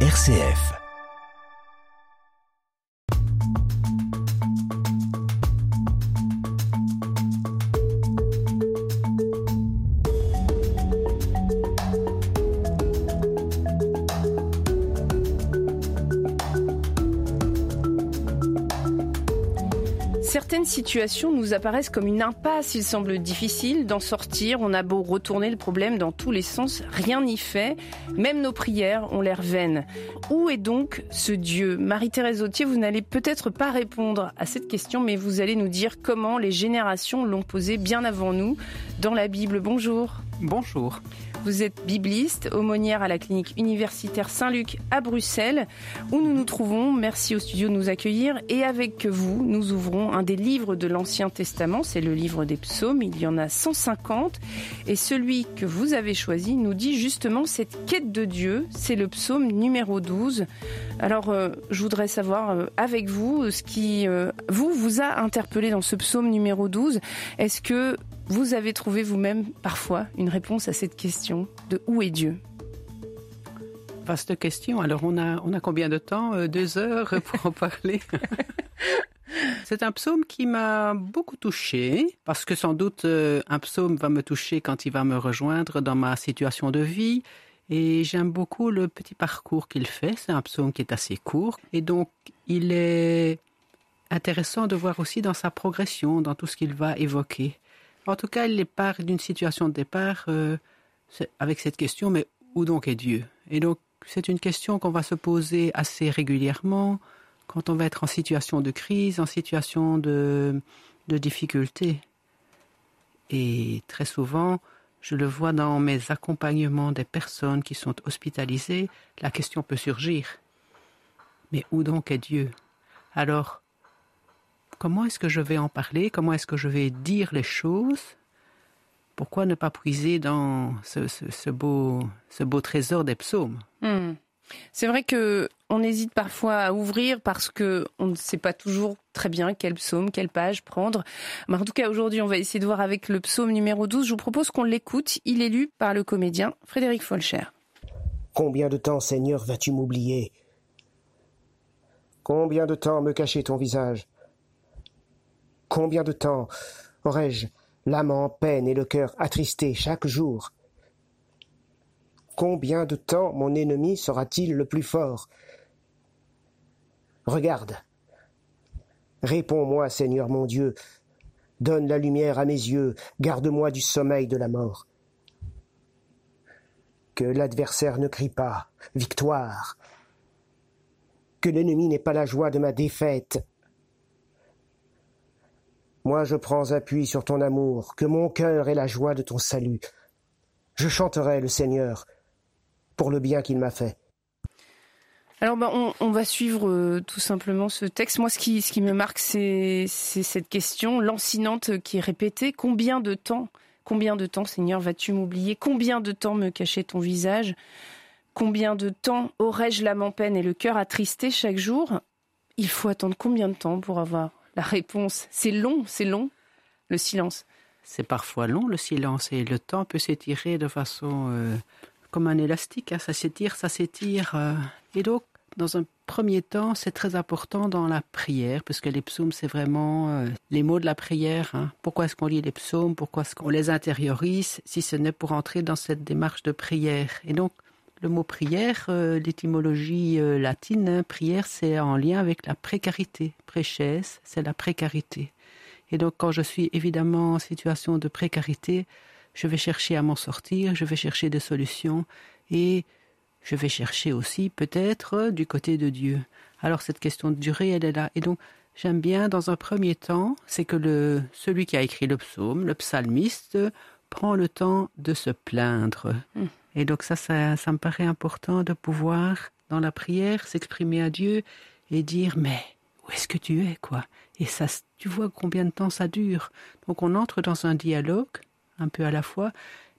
RCF. Situations nous apparaissent comme une impasse. Il semble difficile d'en sortir. On a beau retourner le problème dans tous les sens, rien n'y fait. Même nos prières ont l'air vaines. Où est donc ce Dieu? Marie-Thérèse Autier, vous n'allez peut-être pas répondre à cette question, mais vous allez nous dire comment les générations l'ont posé bien avant nous dans la Bible. Bonjour. Bonjour. Vous êtes bibliste, aumônière à la clinique universitaire Saint-Luc à Bruxelles, où nous nous trouvons. Merci au studio de nous accueillir. Et avec vous, nous ouvrons un des livres de l'Ancien Testament. C'est le livre des psaumes. Il y en a 150. Et celui que vous avez choisi nous dit justement cette quête de Dieu. C'est le psaume numéro 12. Alors, euh, je voudrais savoir euh, avec vous ce qui, euh, vous, vous a interpellé dans ce psaume numéro 12. Est-ce que vous avez trouvé vous-même parfois une réponse à cette question de où est Dieu? Vaste question. Alors on a, on a combien de temps? Euh, Deux heures pour en parler C'est un psaume qui m'a beaucoup touché, parce que sans doute euh, un psaume va me toucher quand il va me rejoindre dans ma situation de vie. Et j'aime beaucoup le petit parcours qu'il fait. C'est un psaume qui est assez court. Et donc, il est intéressant de voir aussi dans sa progression, dans tout ce qu'il va évoquer. En tout cas, il part d'une situation de départ euh, avec cette question, mais où donc est Dieu? Et donc, c'est une question qu'on va se poser assez régulièrement quand on va être en situation de crise, en situation de, de difficulté. Et très souvent, je le vois dans mes accompagnements des personnes qui sont hospitalisées, la question peut surgir. Mais où donc est Dieu? Alors, comment est-ce que je vais en parler, comment est-ce que je vais dire les choses, pourquoi ne pas puiser dans ce, beau, ce beau trésor des psaumes? Hmm. C'est vrai que on hésite parfois à ouvrir parce que on ne sait pas toujours très bien quel psaume, quelle page prendre. Mais en tout cas, aujourd'hui, on va essayer de voir avec le psaume numéro 12. Je vous propose qu'on l'écoute. Il est lu par le comédien Frédéric Folcher. Combien de temps, Seigneur, vas-tu m'oublier? Combien de temps me cacher ton visage? Combien de temps aurais-je l'âme en peine et le cœur attristé chaque jour? Combien de temps mon ennemi sera-t-il le plus fort? Regarde. Réponds-moi, Seigneur mon Dieu. Donne la lumière à mes yeux, garde-moi du sommeil de la mort. Que l'adversaire ne crie pas Victoire. Que l'ennemi n'ait pas la joie de ma défaite. Moi je prends appui sur ton amour, que mon cœur ait la joie de ton salut. Je chanterai le Seigneur pour le bien qu'il m'a fait. Alors bah, on, va suivre euh, tout simplement ce texte. Moi ce qui, me marque c'est cette question lancinante qui est répétée. Combien de temps, combien de temps Seigneur vas-tu m'oublier? Combien de temps me cacher ton visage? Combien de temps aurais-je l'âme en peine et le cœur attristé chaque jour? Il faut attendre combien de temps pour avoir la réponse. C'est long, c'est long, le silence. C'est parfois long, le silence, et le temps peut s'étirer de façon euh, comme un élastique. Hein. Ça s'étire, ça s'étire. Euh. Et donc, dans un premier temps, c'est très important dans la prière, puisque les psaumes, c'est vraiment euh, les mots de la prière. Hein. Pourquoi est-ce qu'on lit les psaumes? Pourquoi est-ce qu'on les intériorise? Si ce n'est pour entrer dans cette démarche de prière. Et donc, le mot prière, euh, l'étymologie euh, latine, hein, prière, c'est en lien avec la précarité. Préchesse, c'est la précarité. Et donc, quand je suis évidemment en situation de précarité, je vais chercher à m'en sortir, je vais chercher des solutions et je vais chercher aussi peut-être du côté de Dieu. Alors, cette question de durée, elle est là. Et donc, j'aime bien, dans un premier temps, c'est que le, celui qui a écrit le psaume, le psalmiste, prend le temps de se plaindre. Mmh. Et donc ça, ça, me paraît important de pouvoir, dans la prière, s'exprimer à Dieu et dire, mais où est-ce que tu es, quoi? Et ça, tu vois combien de temps ça dure? Donc on entre dans un dialogue, un peu à la fois,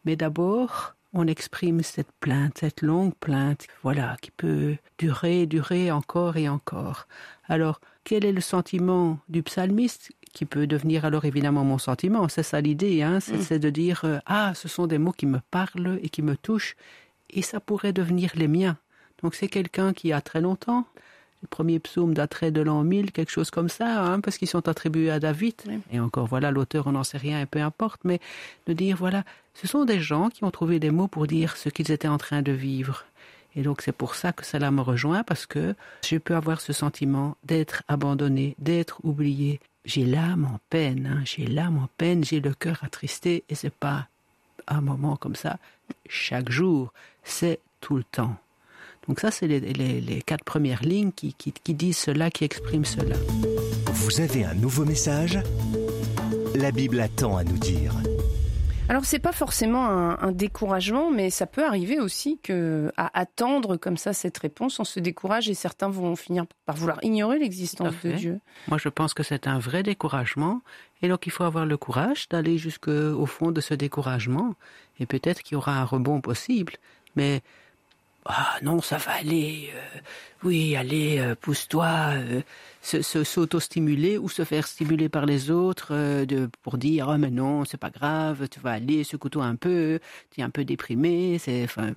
mais d'abord, on exprime cette plainte, cette longue plainte, voilà, qui peut durer, durer encore et encore. Alors, quel est le sentiment du psalmiste? Qui peut devenir alors évidemment mon sentiment. C'est ça l'idée, hein, c'est mm. de dire euh, ah, ce sont des mots qui me parlent et qui me touchent, et ça pourrait devenir les miens. Donc c'est quelqu'un qui a très longtemps. Le premier psaume daterait de l'an 1000, quelque chose comme ça, hein, parce qu'ils sont attribués à David. Et encore, voilà, l'auteur, on n'en sait rien, et peu importe, mais de dire, voilà, ce sont des gens qui ont trouvé des mots pour dire ce qu'ils étaient en train de vivre. Et donc c'est pour ça que cela me rejoint, parce que je peux avoir ce sentiment d'être abandonné, d'être oublié. J'ai l'âme en peine, hein, j'ai l'âme en peine, j'ai le cœur attristé, et c'est pas un moment comme ça chaque jour, c'est tout le temps. Donc ça, c'est les, quatre premières lignes qui, qui disent cela, qui expriment cela. Vous avez un nouveau message? La Bible attend à nous dire. Alors c'est pas forcément un, découragement, mais ça peut arriver aussi que à attendre comme ça cette réponse, on se décourage et certains vont finir par vouloir ignorer l'existence de Dieu. Moi, je pense que c'est un vrai découragement, et donc il faut avoir le courage d'aller jusqu'au fond de ce découragement, et peut-être qu'il y aura un rebond possible, mais ah non, ça va aller. Euh, oui, allez, euh, pousse-toi. Euh, s'auto-stimuler ou se faire stimuler par les autres de, pour dire oh mais non, c'est pas grave, tu vas aller, secoue-toi un peu, tu es un peu déprimé. C'est enfin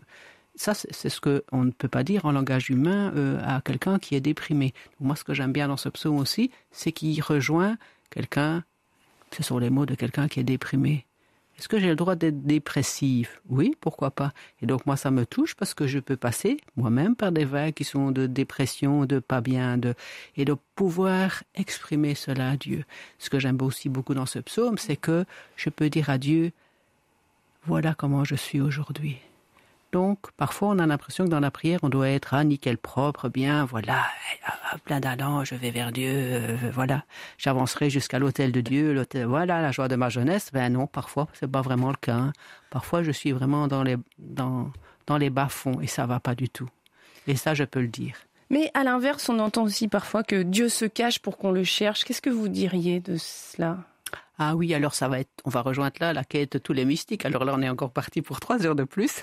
ça, c'est ce qu'on ne peut pas dire en langage humain à quelqu'un qui est déprimé. Moi, ce que j'aime bien dans ce psaume aussi, c'est qu'il rejoint quelqu'un. Ce sont les mots de quelqu'un qui est déprimé. Est-ce que j'ai le droit d'être dépressif Oui, pourquoi pas. Et donc moi, ça me touche parce que je peux passer moi-même par des vagues qui sont de dépression, de pas bien, de et de pouvoir exprimer cela à Dieu. Ce que j'aime aussi beaucoup dans ce psaume, c'est que je peux dire à Dieu, voilà comment je suis aujourd'hui. Donc, parfois, on a l'impression que dans la prière, on doit être ah, nickel propre, bien, voilà, plein d'allant, je vais vers Dieu, euh, voilà, j'avancerai jusqu'à l'autel de Dieu, voilà, la joie de ma jeunesse. Ben non, parfois, c'est pas vraiment le cas. Hein. Parfois, je suis vraiment dans les, dans les bas-fonds et ça va pas du tout. Et ça, je peux le dire. Mais à l'inverse, on entend aussi parfois que Dieu se cache pour qu'on le cherche. Qu'est-ce que vous diriez de cela? Ah oui, alors ça va être, on va rejoindre là la quête de tous les mystiques. Alors là, on est encore parti pour trois heures de plus.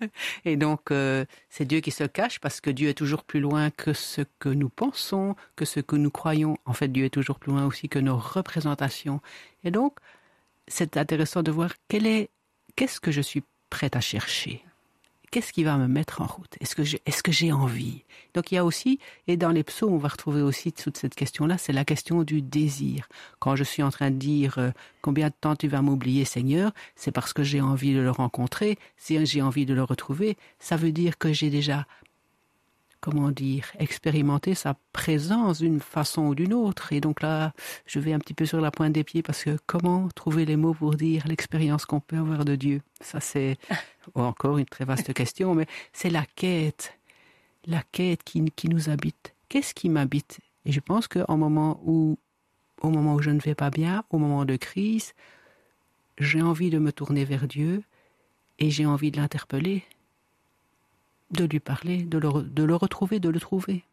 Et donc, euh, c'est Dieu qui se cache parce que Dieu est toujours plus loin que ce que nous pensons, que ce que nous croyons. En fait, Dieu est toujours plus loin aussi que nos représentations. Et donc, c'est intéressant de voir quel est, qu'est-ce que je suis prête à chercher? Qu'est-ce qui va me mettre en route? Est-ce que j'ai est-ce que j'ai envie? Donc il y a aussi et dans les psaumes on va retrouver aussi toute cette question-là, c'est la question du désir. Quand je suis en train de dire euh, combien de temps tu vas m'oublier Seigneur, c'est parce que j'ai envie de le rencontrer, si j'ai envie de le retrouver, ça veut dire que j'ai déjà comment dire, expérimenter sa présence d'une façon ou d'une autre. Et donc là, je vais un petit peu sur la pointe des pieds parce que comment trouver les mots pour dire l'expérience qu'on peut avoir de Dieu? Ça, c'est encore une très vaste question, mais c'est la quête, la quête qui, qui nous habite. Qu'est-ce qui m'habite? Et je pense qu'au moment où, au moment où je ne vais pas bien, au moment de crise, j'ai envie de me tourner vers Dieu et j'ai envie de l'interpeller de lui parler, de le, de le retrouver, de le trouver.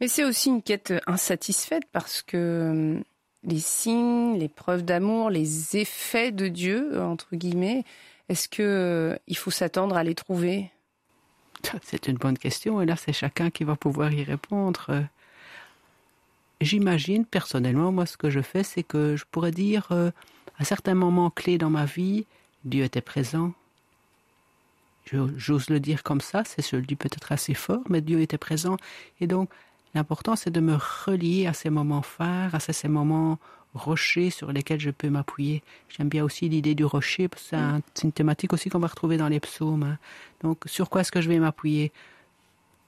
Mais c'est aussi une quête insatisfaite parce que hum, les signes, les preuves d'amour, les effets de Dieu, entre guillemets, est-ce que euh, il faut s'attendre à les trouver? C'est une bonne question et là c'est chacun qui va pouvoir y répondre. J'imagine personnellement, moi ce que je fais, c'est que je pourrais dire euh, à certains moments clés dans ma vie, Dieu était présent, J'ose le dire comme ça, c'est je dis peut-être assez fort, mais Dieu était présent. Et donc, l'important, c'est de me relier à ces moments phares, à ces, moments rochers sur lesquels je peux m'appuyer. J'aime bien aussi l'idée du rocher, c'est une thématique aussi qu'on va retrouver dans les psaumes. Hein. Donc, sur quoi est-ce que je vais m'appuyer?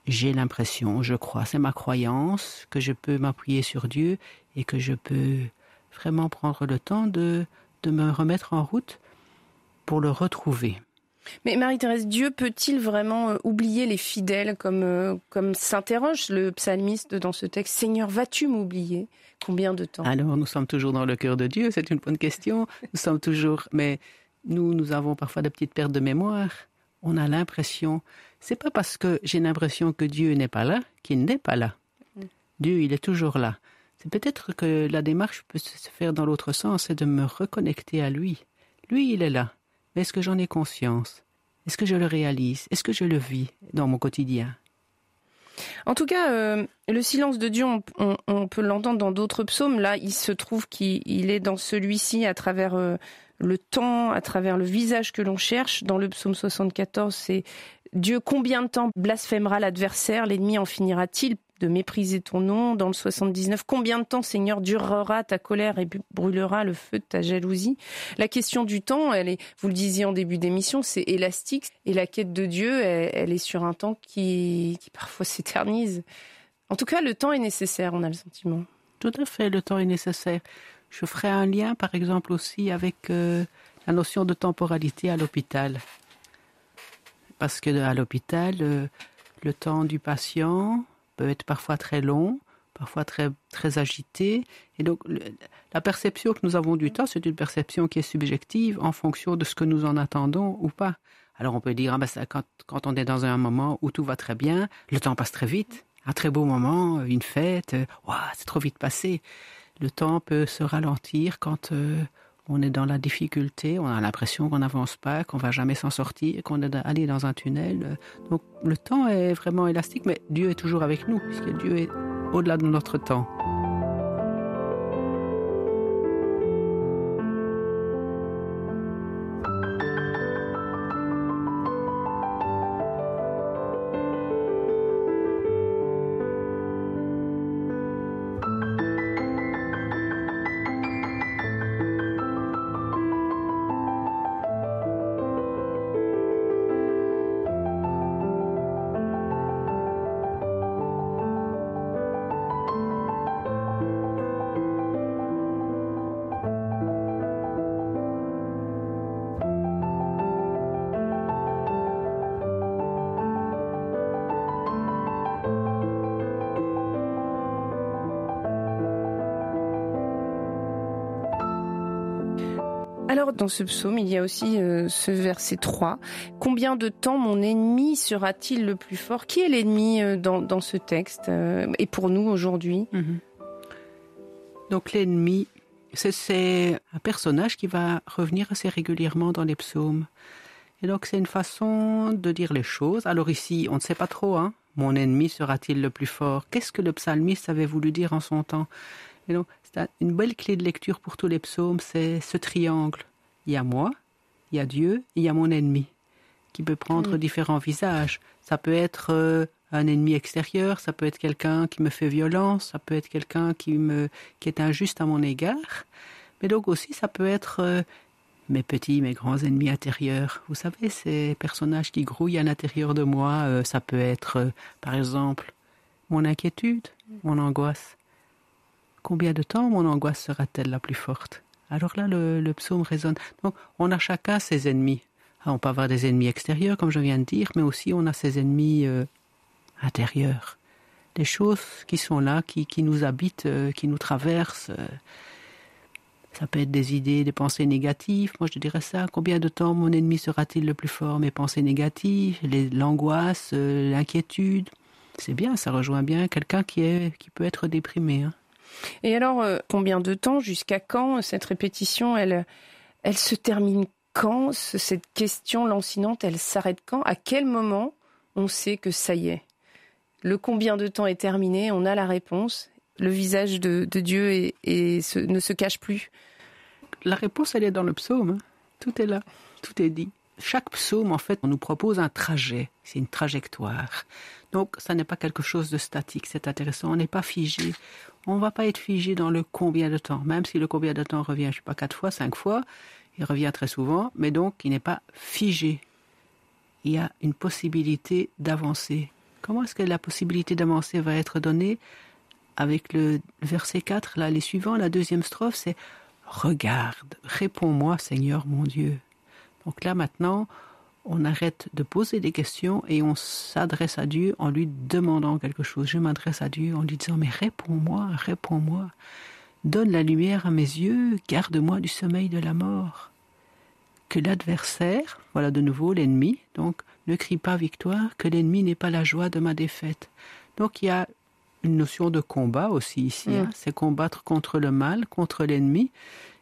J'ai l'impression, je crois, c'est ma croyance, que je peux m'appuyer sur Dieu et que je peux vraiment prendre le temps de, de me remettre en route pour le retrouver. Mais Marie-Thérèse, Dieu peut-il vraiment euh, oublier les fidèles comme, euh, comme s'interroge le psalmiste dans ce texte? Seigneur, vas-tu m'oublier? Combien de temps? Alors, nous sommes toujours dans le cœur de Dieu, c'est une bonne question. Nous sommes toujours, mais nous, nous avons parfois des petites pertes de mémoire. On a l'impression, c'est pas parce que j'ai l'impression que Dieu n'est pas là qu'il n'est pas là. Dieu, il est toujours là. C'est peut-être que la démarche peut se faire dans l'autre sens, c'est de me reconnecter à lui. Lui, il est là. Est-ce que j'en ai conscience? Est-ce que je le réalise? Est-ce que je le vis dans mon quotidien? En tout cas, euh, le silence de Dieu, on, peut l'entendre dans d'autres psaumes. Là, il se trouve qu'il est dans celui-ci à travers euh, le temps, à travers le visage que l'on cherche. Dans le psaume 74, c'est Dieu, combien de temps blasphémera l'adversaire? L'ennemi en finira-t-il? De mépriser ton nom Dans le 79, combien de temps, Seigneur, durera ta colère et brûlera le feu de ta jalousie? La question du temps, elle est, vous le disiez en début d'émission, c'est élastique. Et la quête de Dieu, elle, est sur un temps qui, qui parfois s'éternise. En tout cas, le temps est nécessaire, on a le sentiment. Tout à fait, le temps est nécessaire. Je ferai un lien, par exemple, aussi avec euh, la notion de temporalité à l'hôpital. Parce que à l'hôpital, euh, le temps du patient peut être parfois très long, parfois très, très agité. Et donc, la perception que nous avons du temps, c'est une perception qui est subjective en fonction de ce que nous en attendons ou pas. Alors, on peut dire, ah ben, quand, quand on est dans un moment où tout va très bien, le temps passe très vite. Un très beau moment, une fête, c'est trop vite passé. Le temps peut se ralentir quand euh, on est dans la difficulté, on a l'impression qu'on n'avance pas, qu'on va jamais s'en sortir, qu'on est allé dans un tunnel. Donc le temps est vraiment élastique, mais Dieu est toujours avec nous, puisque Dieu est au-delà de notre temps. Alors dans ce psaume, il y a aussi euh, ce verset 3. Combien de temps mon ennemi sera-t-il le plus fort? Qui est l'ennemi euh, dans, ce texte euh, et pour nous aujourd'hui? Mhm. Donc l'ennemi, c'est un personnage qui va revenir assez régulièrement dans les psaumes. Et donc c'est une façon de dire les choses. Alors ici, on ne sait pas trop, hein. Mon ennemi sera-t-il le plus fort? Qu'est-ce que le psalmiste avait voulu dire en son temps? Et donc, c'est une belle clé de lecture pour tous les psaumes, c'est ce triangle. Il y a moi, il y a Dieu, il y a mon ennemi, qui peut prendre mm. différents visages. Ça peut être euh, un ennemi extérieur, ça peut être quelqu'un qui me fait violence, ça peut être quelqu'un qui me qui est injuste à mon égard, mais donc aussi ça peut être euh, mes petits, mes grands ennemis intérieurs. Vous savez, ces personnages qui grouillent à l'intérieur de moi, euh, ça peut être, par exemple, mon inquiétude, mon angoisse. Combien de temps mon angoisse sera-t-elle la plus forte? Alors là, le, psaume résonne. Donc, on a chacun ses ennemis. Ah, on peut avoir des ennemis extérieurs, comme je viens de dire, mais aussi on a ses ennemis euh, intérieurs. Des choses qui sont là, qui, nous habitent, euh, qui nous traversent. Euh. ça peut être des idées, des pensées négatives. Moi, je dirais ça. Combien de temps mon ennemi sera-t-il le plus fort? Mes pensées négatives, l'angoisse, l'inquiétude. C'est bien, ça rejoint bien quelqu'un qui, qui peut être déprimé. Hein. Et alors, euh, combien de temps, jusqu'à quand cette répétition, elle, elle se termine quand Cette question lancinante, elle s'arrête quand? À quel moment on sait que ça y est? Le combien de temps est terminé? On a la réponse. Le visage de, Dieu ne se cache plus. La réponse, elle est dans le psaume. Hein. Tout est là. Tout est dit. Chaque psaume, en fait, on nous propose un trajet. C'est une trajectoire. Donc, ça n'est pas quelque chose de statique. C'est intéressant. On n'est pas figé on va pas être figé dans le combien de temps, même si le combien de temps revient, je sais pas, quatre fois, cinq fois, il revient très souvent, mais donc il n'est pas figé. Il y a une possibilité d'avancer. Comment est-ce que la possibilité d'avancer va être donnée Avec le verset 4, là, les suivants, la deuxième strophe, c'est Regarde, réponds-moi, Seigneur mon Dieu. Donc là, maintenant, on arrête de poser des questions et on s'adresse à Dieu en lui demandant quelque chose. Je m'adresse à Dieu en lui disant mais réponds-moi, réponds-moi. Donne la lumière à mes yeux, garde-moi du sommeil de la mort. Que l'adversaire, voilà de nouveau l'ennemi, donc ne crie pas victoire, que l'ennemi n'est pas la joie de ma défaite. Donc il y a une notion de combat aussi ici, hein. mm. c'est combattre contre le mal, contre l'ennemi,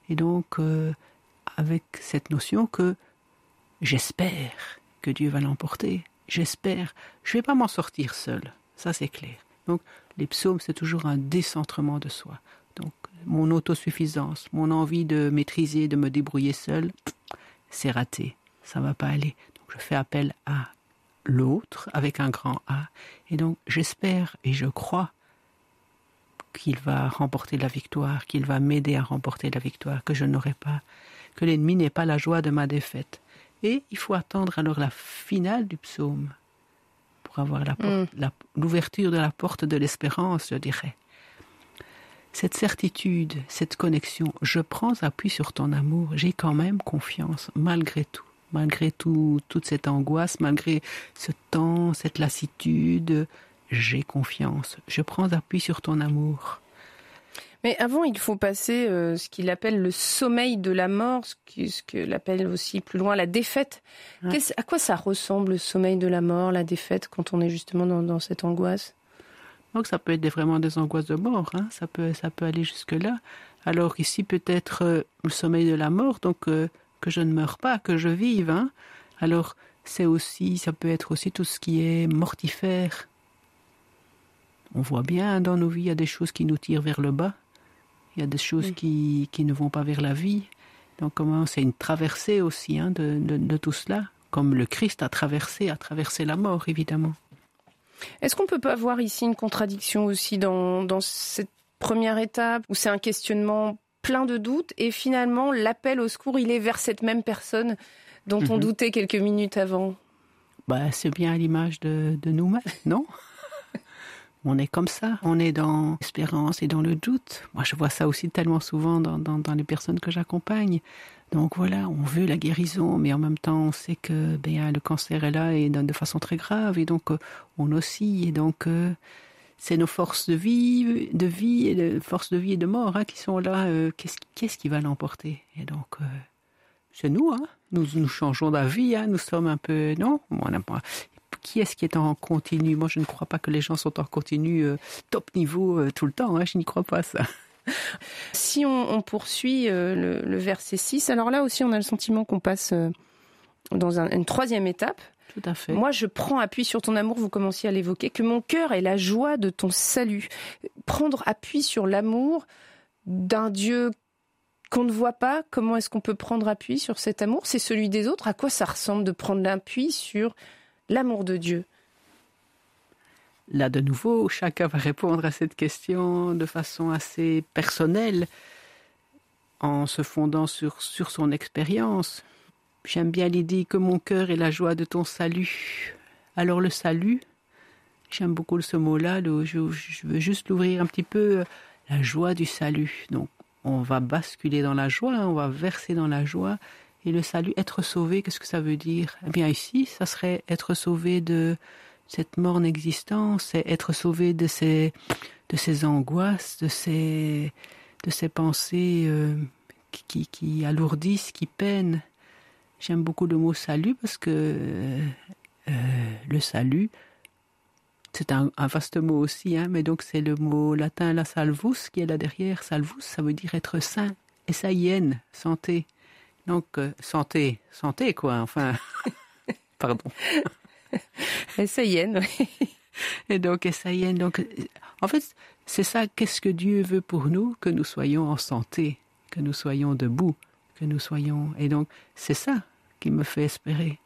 et donc euh, avec cette notion que J'espère que Dieu va l'emporter. J'espère. Je ne vais pas m'en sortir seul. Ça, c'est clair. Donc, les psaumes, c'est toujours un décentrement de soi. Donc, mon autosuffisance, mon envie de maîtriser, de me débrouiller seul, c'est raté. Ça va pas aller. Donc, je fais appel à l'autre avec un grand A. Et donc j'espère et je crois qu'il va remporter la victoire, qu'il va m'aider à remporter la victoire, que je n'aurai pas, que l'ennemi n'est pas la joie de ma défaite. Et il faut attendre alors la finale du psaume pour avoir mm. l'ouverture de la porte de l'espérance, je dirais. Cette certitude, cette connexion, je prends appui sur ton amour, j'ai quand même confiance, malgré tout, malgré tout, toute cette angoisse, malgré ce temps, cette lassitude, j'ai confiance, je prends appui sur ton amour. Mais avant, il faut passer euh, ce qu'il appelle le sommeil de la mort, ce que, ce appelle aussi plus loin la défaite. À quoi ça ressemble le sommeil de la mort, la défaite, quand on est justement dans, cette angoisse? Donc ça peut être vraiment des angoisses de mort, hein. ça, peut, ça peut aller jusque-là. Alors ici peut-être euh, le sommeil de la mort, donc euh, que je ne meurs pas, que je vive. Hein. Alors c'est aussi, ça peut être aussi tout ce qui est mortifère. On voit bien dans nos vies, il y a des choses qui nous tirent vers le bas. Il y a des choses qui, qui, ne vont pas vers la vie. Donc comment c'est une traversée aussi hein, de, de, tout cela, comme le Christ a traversé, a traversé la mort évidemment. Est-ce qu'on peut pas voir ici une contradiction aussi dans, dans cette première étape où c'est un questionnement plein de doutes et finalement l'appel au secours il est vers cette même personne dont on mhm. doutait quelques minutes avant? Bah, c'est bien à l'image de, de nous-mêmes, non? On est comme ça, on est dans l'espérance et dans le doute. Moi, je vois ça aussi tellement souvent dans, les personnes que j'accompagne. Donc voilà, on veut la guérison, mais en même temps, on sait que ben, le cancer est là et de façon très grave, et donc euh, on oscille, et donc euh, c'est nos forces de vie, de vie et de de vie et de mort hein, qui sont là. Euh, qu'est-ce, qui va l'emporter? Et donc c'est nous, hein. Nous, nous changeons d'avis, hein. nous sommes un peu, non, qui est-ce qui est en continu? Moi, je ne crois pas que les gens sont en continu euh, top niveau euh, tout le temps. Hein, je n'y crois pas, ça. Si on, poursuit euh, le, verset 6, alors là aussi, on a le sentiment qu'on passe dans une troisième étape. Tout à fait. Moi, je prends appui sur ton amour, vous commenciez à l'évoquer, que mon cœur est la joie de ton salut. Prendre appui sur l'amour d'un Dieu qu'on ne voit pas, comment est-ce qu'on peut prendre appui sur cet amour? C'est celui des autres? À quoi ça ressemble de prendre l'appui sur l'amour de Dieu Là, de nouveau, chacun va répondre à cette question de façon assez personnelle, en se fondant sur, sur son expérience. J'aime bien l'idée que mon cœur est la joie de ton salut. Alors le salut, j'aime beaucoup ce mot-là, je, je, veux juste l'ouvrir un petit peu, la joie du salut. Donc on va basculer dans la joie, on va verser dans la joie, et le salut, être sauvé, qu'est-ce que ça veut dire? Eh bien ici, ça serait être sauvé de cette morne existence, être sauvé de ces, de ces angoisses, de ces, de ces pensées euh, qui, qui, alourdissent, qui peinent. J'aime beaucoup le mot salut parce que euh, le salut, c'est un, vaste mot aussi, hein, mais donc c'est le mot latin la salvus qui est là derrière. Salvus, ça veut dire être saint. Et ça y santé. Donc, euh, santé, santé quoi, enfin. Pardon. Essayenne, oui. Et donc, Essayenne, donc, en fait, c'est ça, qu'est-ce que Dieu veut pour nous Que nous soyons en santé, que nous soyons debout, que nous soyons. Et donc, c'est ça qui me fait espérer.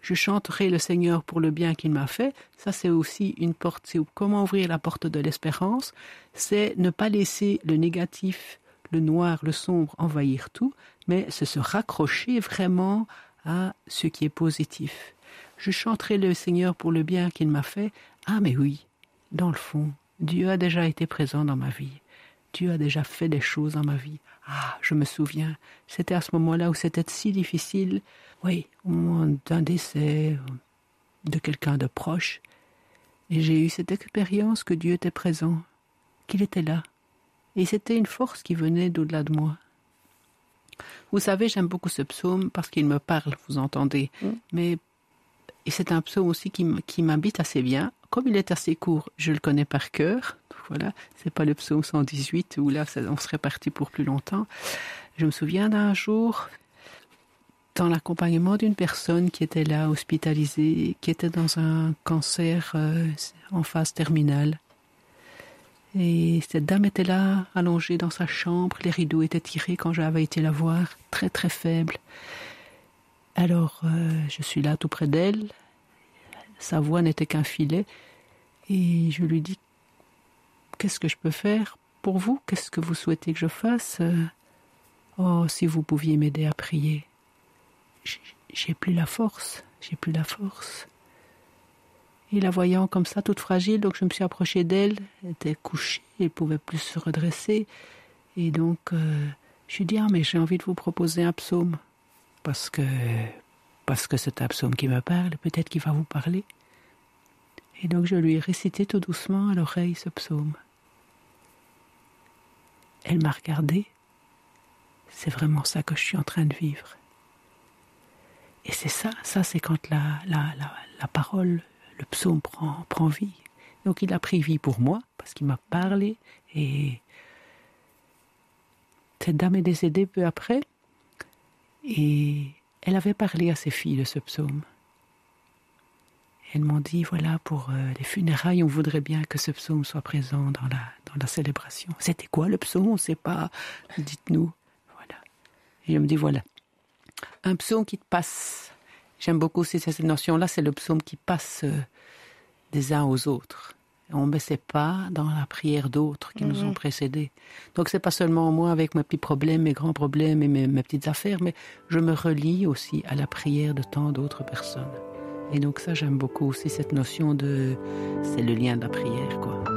Je chanterai le Seigneur pour le bien qu'il m'a fait. Ça, c'est aussi une porte. C'est comment ouvrir la porte de l'espérance. C'est ne pas laisser le négatif le noir, le sombre envahir tout, mais c'est se raccrocher vraiment à ce qui est positif. Je chanterai le Seigneur pour le bien qu'il m'a fait. Ah mais oui, dans le fond, Dieu a déjà été présent dans ma vie. Dieu a déjà fait des choses dans ma vie. Ah, je me souviens, c'était à ce moment-là où c'était si difficile. Oui, au moment d'un décès de quelqu'un de proche. Et j'ai eu cette expérience que Dieu était présent, qu'il était là, et c'était une force qui venait d'au-delà de moi. Vous savez, j'aime beaucoup ce psaume parce qu'il me parle, vous entendez. Mm. Mais c'est un psaume aussi qui m'habite assez bien. Comme il est assez court, je le connais par cœur. Voilà, c'est pas le psaume 118 où là, on serait parti pour plus longtemps. Je me souviens d'un jour, dans l'accompagnement d'une personne qui était là, hospitalisée, qui était dans un cancer euh, en phase terminale. Et cette dame était là, allongée dans sa chambre, les rideaux étaient tirés quand j'avais été la voir, très très faible. Alors euh, je suis là tout près d'elle, sa voix n'était qu'un filet. Et je lui dis Qu'est-ce que je peux faire pour vous? Qu'est-ce que vous souhaitez que je fasse? Oh, si vous pouviez m'aider à prier. J'ai plus la force, j'ai plus la force. Et la voyant comme ça, toute fragile, donc je me suis approchée d'elle. Elle était couchée, elle pouvait plus se redresser. Et donc, euh, je lui ai dit, ah, mais j'ai envie de vous proposer un psaume. Parce que, parce que c'est un psaume qui me parle, peut-être qu'il va vous parler. Et donc, je lui ai récité tout doucement à l'oreille ce psaume. Elle m'a regardé. C'est vraiment ça que je suis en train de vivre. Et c'est ça, ça c'est quand la, la, la, la parole le psaume prend, prend vie. Donc il a pris vie pour moi, parce qu'il m'a parlé, et cette dame est décédée peu après, et elle avait parlé à ses filles de ce psaume. Elles m'ont dit, voilà, pour euh, les funérailles, on voudrait bien que ce psaume soit présent dans la, dans la célébration. C'était quoi le psaume? On ne sait pas. Dites-nous. Voilà. Et je me dis, voilà. Un psaume qui te passe J'aime beaucoup aussi cette notion-là, c'est le psaume qui passe euh, des uns aux autres. On ne baissait pas dans la prière d'autres qui nous ont mhm. précédés. Donc c'est pas seulement moi avec mes petits problèmes, mes grands problèmes et mes, mes petites affaires, mais je me relie aussi à la prière de tant d'autres personnes. Et donc ça j'aime beaucoup aussi cette notion de c'est le lien de la prière quoi.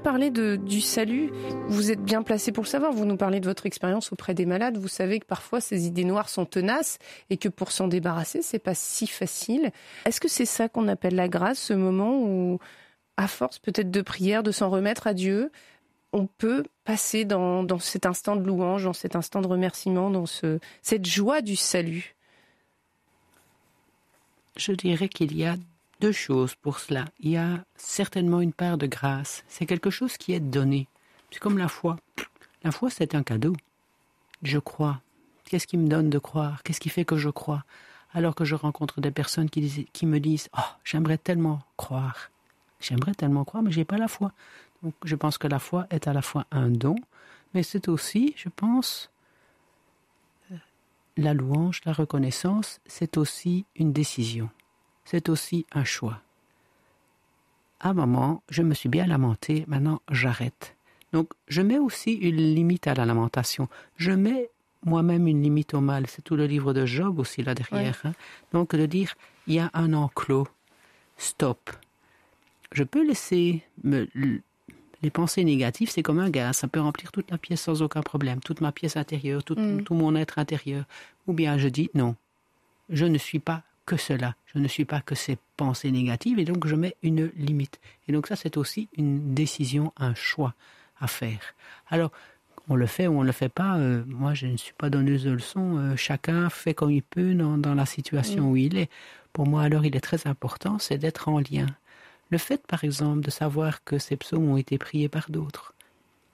Parler de, du salut. Vous êtes bien placé pour le savoir. Vous nous parlez de votre expérience auprès des malades. Vous savez que parfois ces idées noires sont tenaces et que pour s'en débarrasser, c'est pas si facile. Est-ce que c'est ça qu'on appelle la grâce, ce moment où, à force peut-être de prière, de s'en remettre à Dieu, on peut passer dans, dans, cet instant de louange, dans cet instant de remerciement, dans ce, cette joie du salut? Je dirais qu'il y a deux choses pour cela. Il y a certainement une part de grâce. C'est quelque chose qui est donné. C'est comme la foi. La foi, c'est un cadeau. Je crois. Qu'est-ce qui me donne de croire? Qu'est-ce qui fait que je crois? Alors que je rencontre des personnes qui, me disent Oh, j'aimerais tellement croire. J'aimerais tellement croire, mais j'ai pas la foi. Donc, je pense que la foi est à la fois un don, mais c'est aussi, je pense, la louange, la reconnaissance, c'est aussi une décision c'est aussi un choix. À un moment, je me suis bien lamenté, maintenant j'arrête. Donc je mets aussi une limite à la lamentation. Je mets moi-même une limite au mal. C'est tout le livre de Job aussi là derrière. Hein. Donc de dire, il y a un enclos. Stop. Je peux laisser me, les pensées négatives, c'est comme un gaz, ça peut remplir toute la pièce sans aucun problème, toute ma pièce intérieure, tout, mm. tout mon être intérieur. Ou bien je dis non, je ne suis pas que cela. Je ne suis pas que ces pensées négatives et donc je mets une limite. Et donc ça, c'est aussi une décision, un choix à faire. Alors, on le fait ou on ne le fait pas. Euh, moi, je ne suis pas donneuse de leçons. Euh, chacun fait comme il peut dans, la situation mm. où il est. Pour moi, alors, il est très important, c'est d'être en lien. Le fait, par exemple, de savoir que ces psaumes ont été priés par d'autres,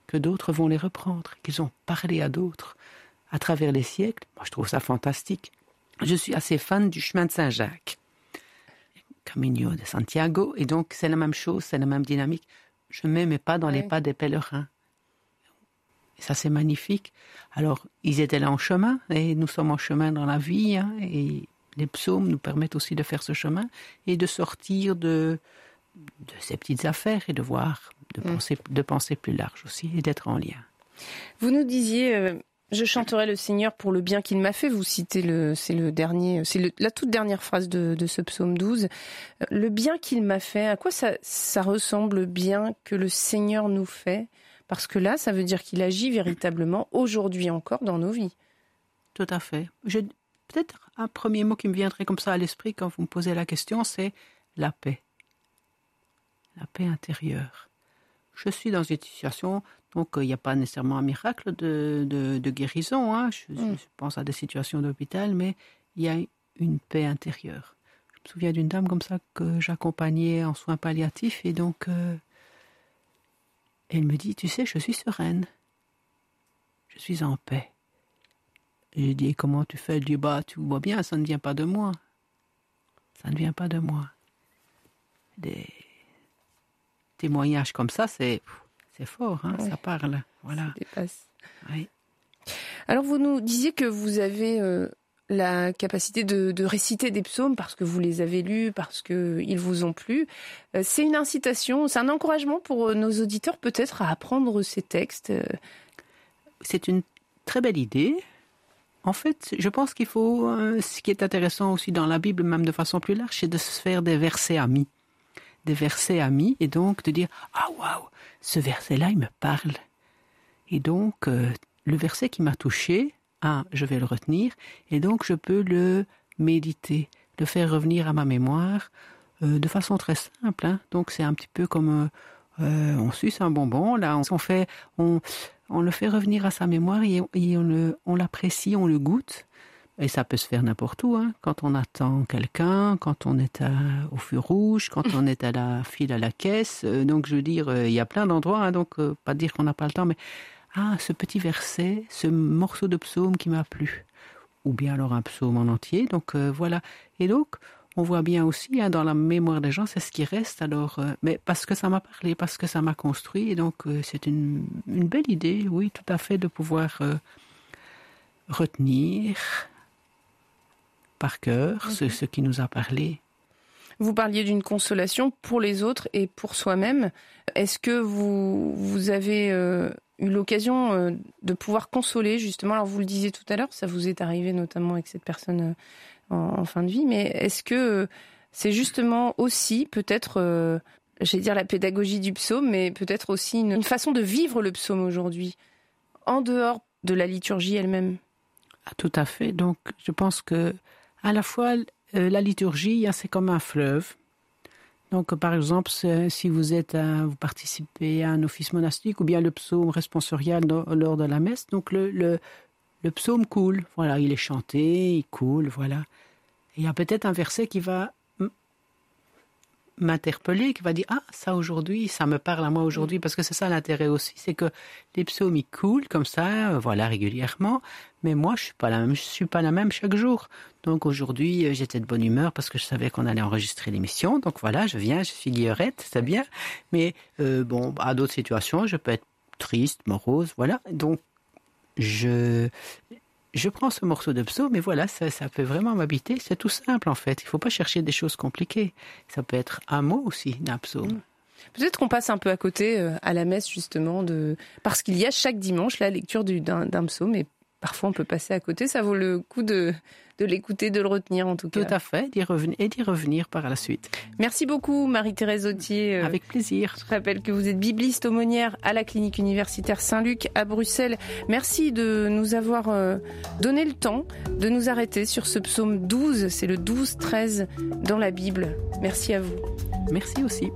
que d'autres vont les reprendre, qu'ils ont parlé à d'autres à travers les siècles, moi, je trouve ça fantastique je suis assez fan du chemin de Saint-Jacques, Camino de Santiago, et donc c'est la même chose, c'est la même dynamique. Je ne mets pas dans les pas des pèlerins. Et ça, c'est magnifique. Alors, ils étaient là en chemin, et nous sommes en chemin dans la vie, hein, et les psaumes nous permettent aussi de faire ce chemin et de sortir de, de ces petites affaires et de voir, de, mm. penser, de penser plus large aussi et d'être en lien. Vous nous disiez, euh, je chanterai le Seigneur pour le bien qu'il m'a fait. Vous citez le, c'est le dernier, c'est la toute dernière phrase de, ce psaume 12. Euh, le bien qu'il m'a fait, à quoi ça, ressemble bien que le Seigneur nous fait? Parce que là, ça veut dire qu'il agit véritablement aujourd'hui encore dans nos vies. Tout à fait. peut-être un premier mot qui me viendrait comme ça à l'esprit quand vous me posez la question, c'est la paix. La paix intérieure. Je suis dans une situation donc, il n'y a pas nécessairement un miracle de, guérison. Hein. Mm. Je, pense à des situations d'hôpital, mais il y a une paix intérieure. Je me souviens d'une dame comme ça que j'accompagnais en soins palliatifs et donc euh, elle me dit, tu sais, je suis sereine, je suis en paix. Et j'ai dit, comment tu fais? Elle dit, bah, tu vois bien, ça ne vient pas de moi. Ça ne vient pas de moi. Des comme ça, c'est c'est fort, hein, ça parle. Voilà. Oui. Alors, vous nous disiez que vous avez euh, la capacité de, réciter des psaumes parce que vous les avez lus, parce qu'ils vous ont plu. Euh, c'est une incitation, c'est un encouragement pour euh, nos auditeurs peut-être à apprendre ces textes. C'est une très belle idée. En fait, je pense qu'il faut, ce qui est intéressant aussi dans la Bible, même de façon plus large, c'est de se faire des versets amis. Des versets amis, et donc de dire Ah, waouh, ce verset-là, il me parle. Et donc, le verset qui m'a touché, ah, je vais le retenir, et donc je peux le méditer, le faire revenir à ma mémoire euh, de façon très simple. Hein. Donc c'est un petit peu comme euh, euh, on suce un bonbon, là, on, fait, on, on, le fait revenir à sa mémoire et, on l'apprécie, on, le goûte. Et ça peut se faire n'importe où, hein. quand on attend quelqu'un, quand on est au feu rouge, quand on est à la file à la caisse. donc je veux dire, il y a plein d'endroits, hein, donc pas dire qu'on n'a pas le temps, mais ah, ce petit verset, ce morceau de psaume qui m'a plu. Ou bien alors un psaume en entier. Donc euh, voilà. Et donc, on voit bien aussi hein, dans la mémoire des gens, c'est ce qui reste. Alors, euh, mais parce que ça m'a parlé, parce que ça m'a construit. Et donc, euh, c'est une, belle idée, oui, tout à fait, de pouvoir retenir par cœur ce, ce qui nous a parlé. Vous parliez d'une consolation pour les autres et pour soi-même. Est-ce que vous, vous avez eu l'occasion euh, de pouvoir consoler justement. Alors vous le disiez tout à l'heure, ça vous est arrivé notamment avec cette personne euh, en, fin de vie, mais est-ce que euh, c'est justement aussi peut-être, j'allais dire la pédagogie du psaume, mais peut-être aussi une, façon de vivre le psaume aujourd'hui, en dehors de la liturgie elle-même? Ah, Tout à fait. Donc je pense que à la fois la liturgie, hein, c'est comme un fleuve. Donc, par exemple, si vous êtes vous participez à un office monastique ou bien le psaume responsorial lors de la messe, donc le, le, le psaume coule. Voilà, il est chanté, il coule, voilà. il y a peut-être un verset qui va m'interpeller, qui va dire ah ça aujourd'hui, ça me parle à moi aujourd'hui, parce que c'est ça l'intérêt aussi, c'est que les psaumes ils coulent comme ça, euh, voilà régulièrement, mais moi je suis pas la même, je suis pas la même chaque jour. Donc aujourd'hui euh, j'étais de bonne humeur parce que je savais qu'on allait enregistrer l'émission, donc voilà je viens, je suis guillerette, c'est bien, mais euh, bon à d'autres situations je peux être triste, morose, voilà, donc je je prends ce morceau de psaume, mais voilà, ça, ça peut vraiment m'habiter. C'est tout simple en fait. Il ne faut pas chercher des choses compliquées. Ça peut être un mot aussi d'un psaume. Mm. Peut-être qu'on passe un peu à côté euh, à la messe justement de parce qu'il y a chaque dimanche la lecture d'un psaume et parfois on peut passer à côté. Ça vaut le coup de de l'écouter, de le retenir en tout cas. Tout à fait, d'y revenir et d'y revenir par la suite. Merci beaucoup Marie-Thérèse Autier. Euh, Avec plaisir. Je rappelle que vous êtes bibliste aumônière à la clinique universitaire Saint-Luc à Bruxelles. Merci de nous avoir euh, donné le temps de nous arrêter sur ce psaume 12, c'est le 12-13 dans la Bible. Merci à vous. Merci aussi.